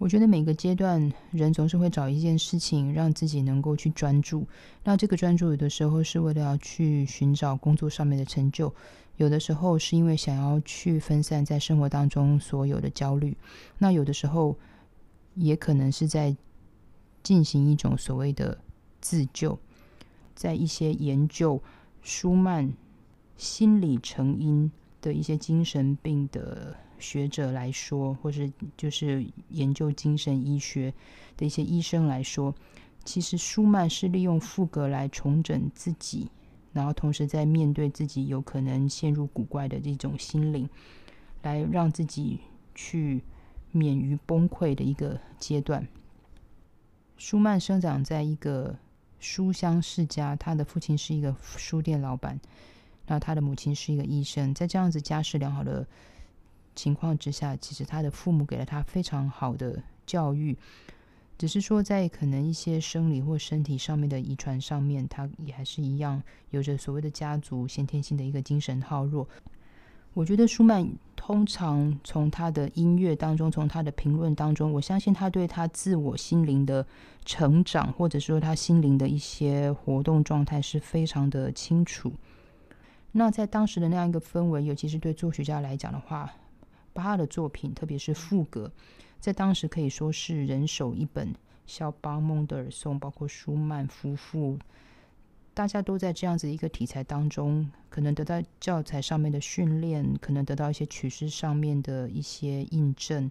我觉得每个阶段人总是会找一件事情让自己能够去专注。那这个专注有的时候是为了要去寻找工作上面的成就，有的时候是因为想要去分散在生活当中所有的焦虑。那有的时候也可能是在进行一种所谓的自救。在一些研究舒曼心理成因的一些精神病的。学者来说，或是就是研究精神医学的一些医生来说，其实舒曼是利用赋格来重整自己，然后同时在面对自己有可能陷入古怪的这种心灵，来让自己去免于崩溃的一个阶段。舒曼生长在一个书香世家，他的父亲是一个书店老板，那他的母亲是一个医生，在这样子家世良好的。情况之下，其实他的父母给了他非常好的教育，只是说在可能一些生理或身体上面的遗传上面，他也还是一样有着所谓的家族先天性的一个精神好弱。我觉得舒曼通常从他的音乐当中，从他的评论当中，我相信他对他自我心灵的成长，或者说他心灵的一些活动状态是非常的清楚。那在当时的那样一个氛围，尤其是对作曲家来讲的话，巴哈的作品，特别是赋格，在当时可以说是人手一本肖邦、孟德尔颂，包括舒曼夫妇，大家都在这样子一个题材当中，可能得到教材上面的训练，可能得到一些曲式上面的一些印证。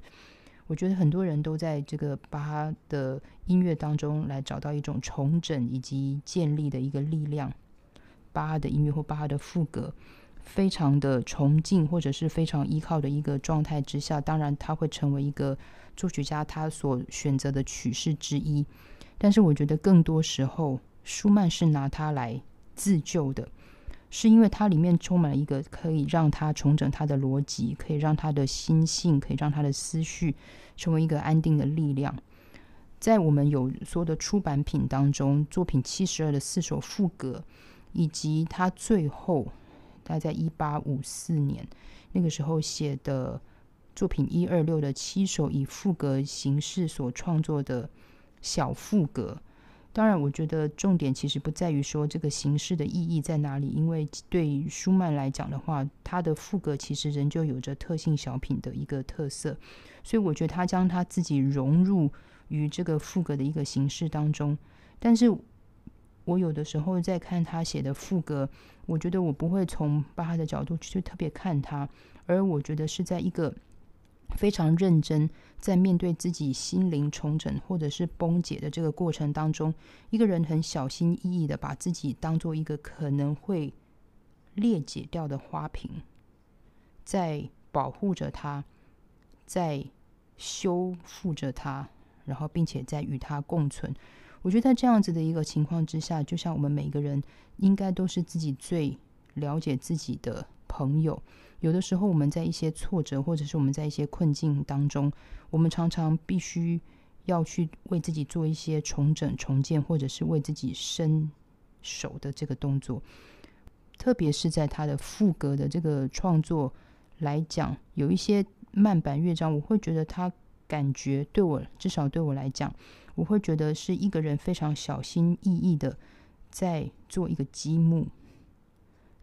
我觉得很多人都在这个巴哈的音乐当中来找到一种重整以及建立的一个力量。巴哈的音乐或巴哈的赋格。非常的崇敬，或者是非常依靠的一个状态之下，当然他会成为一个作曲家他所选择的曲式之一。但是我觉得更多时候，舒曼是拿它来自救的，是因为它里面充满了一个可以让他重整他的逻辑，可以让他的心性，可以让他的思绪成为一个安定的力量。在我们有所有的出版品当中，作品七十二的四首赋格，以及他最后。他在一八五四年那个时候写的作品一二六的七首以赋格形式所创作的小赋格，当然，我觉得重点其实不在于说这个形式的意义在哪里，因为对于舒曼来讲的话，他的赋格其实仍旧有着特性小品的一个特色，所以我觉得他将他自己融入于这个赋格的一个形式当中，但是。我有的时候在看他写的副歌，我觉得我不会从巴哈的角度去特别看他，而我觉得是在一个非常认真在面对自己心灵重整或者是崩解的这个过程当中，一个人很小心翼翼的把自己当做一个可能会裂解掉的花瓶，在保护着它，在修复着它，然后并且在与它共存。我觉得在这样子的一个情况之下，就像我们每个人应该都是自己最了解自己的朋友。有的时候我们在一些挫折，或者是我们在一些困境当中，我们常常必须要去为自己做一些重整、重建，或者是为自己伸手的这个动作。特别是在他的副歌的这个创作来讲，有一些慢板乐章，我会觉得他感觉对我，至少对我来讲。我会觉得是一个人非常小心翼翼的在做一个积木，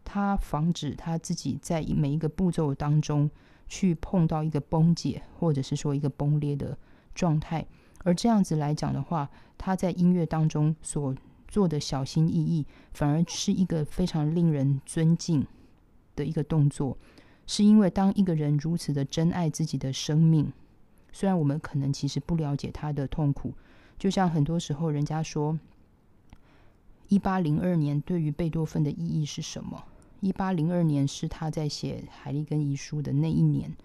他防止他自己在每一个步骤当中去碰到一个崩解或者是说一个崩裂的状态。而这样子来讲的话，他在音乐当中所做的小心翼翼，反而是一个非常令人尊敬的一个动作。是因为当一个人如此的珍爱自己的生命，虽然我们可能其实不了解他的痛苦。就像很多时候，人家说，一八零二年对于贝多芬的意义是什么？一八零二年是他在写《海利根遗书》的那一年。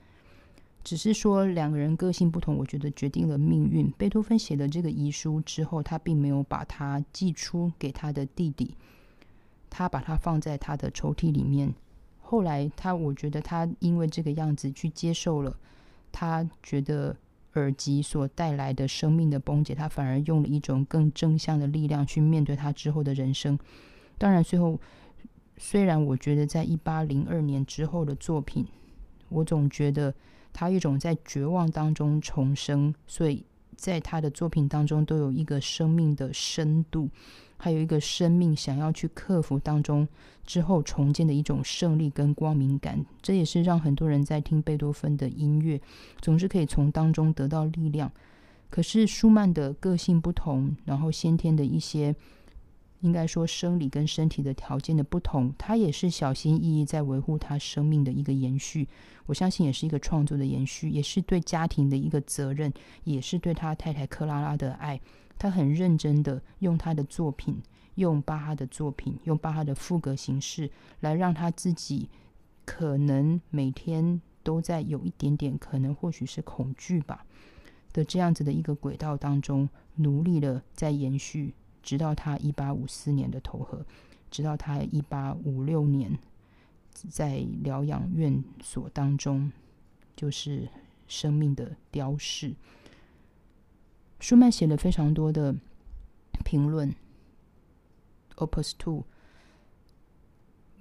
只是说两个人个性不同，我觉得决定了命运。贝多芬写了这个遗书之后，他并没有把它寄出给他的弟弟，他把它放在他的抽屉里面。后来他，我觉得他因为这个样子去接受了，他觉得。耳机所带来的生命的崩解，他反而用了一种更正向的力量去面对他之后的人生。当然，最后虽然我觉得在一八零二年之后的作品，我总觉得他一种在绝望当中重生，所以在他的作品当中都有一个生命的深度，还有一个生命想要去克服当中之后重建的一种胜利跟光明感。这也是让很多人在听贝多芬的音乐，总是可以从当中得到力量。可是舒曼的个性不同，然后先天的一些。应该说，生理跟身体的条件的不同，他也是小心翼翼在维护他生命的一个延续。我相信，也是一个创作的延续，也是对家庭的一个责任，也是对他太太克拉拉的爱。他很认真的用他的作品，用巴哈的作品，用巴哈的赋格形式，来让他自己可能每天都在有一点点，可能或许是恐惧吧的这样子的一个轨道当中，努力的在延续。直到他一八五四年的投河，直到他一八五六年在疗养院所当中，就是生命的雕饰。舒曼写了非常多的评论，Opus Two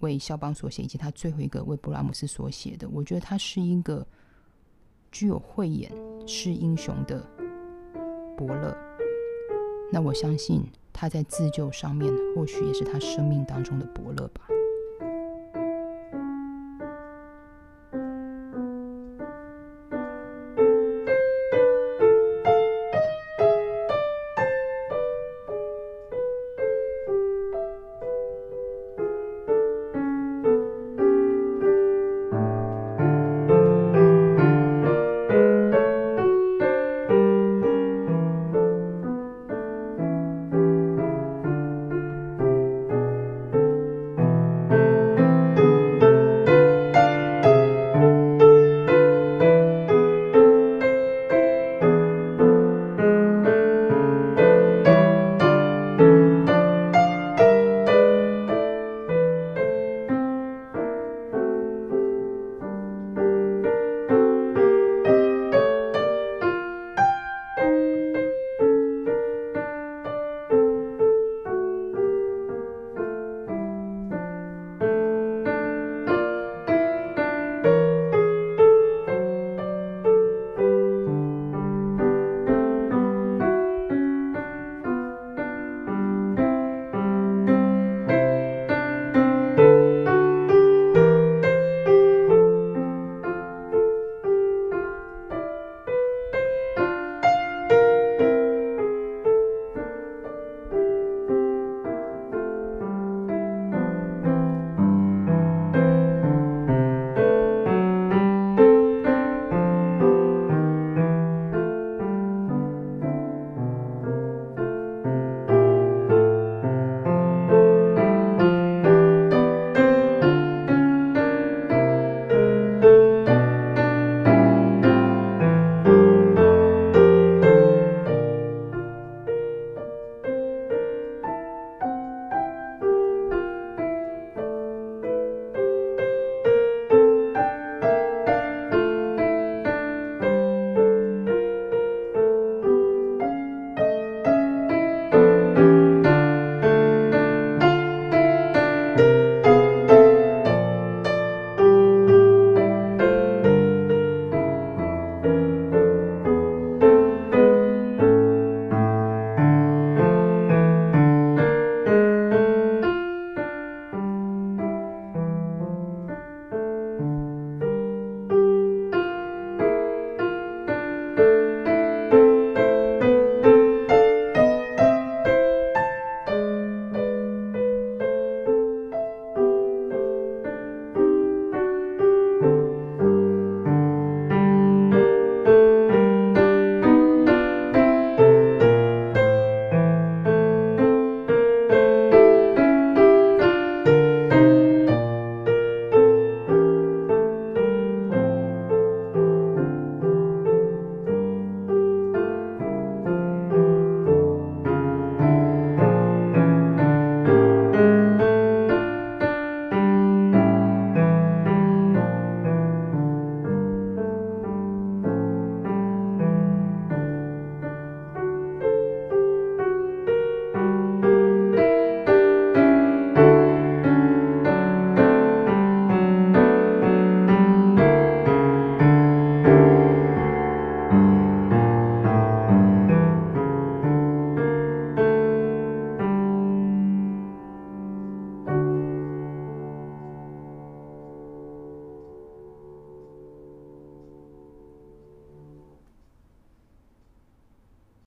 为肖邦所写，以及他最后一个为布拉姆斯所写的。我觉得他是一个具有慧眼识英雄的伯乐。那我相信。他在自救上面，或许也是他生命当中的伯乐吧。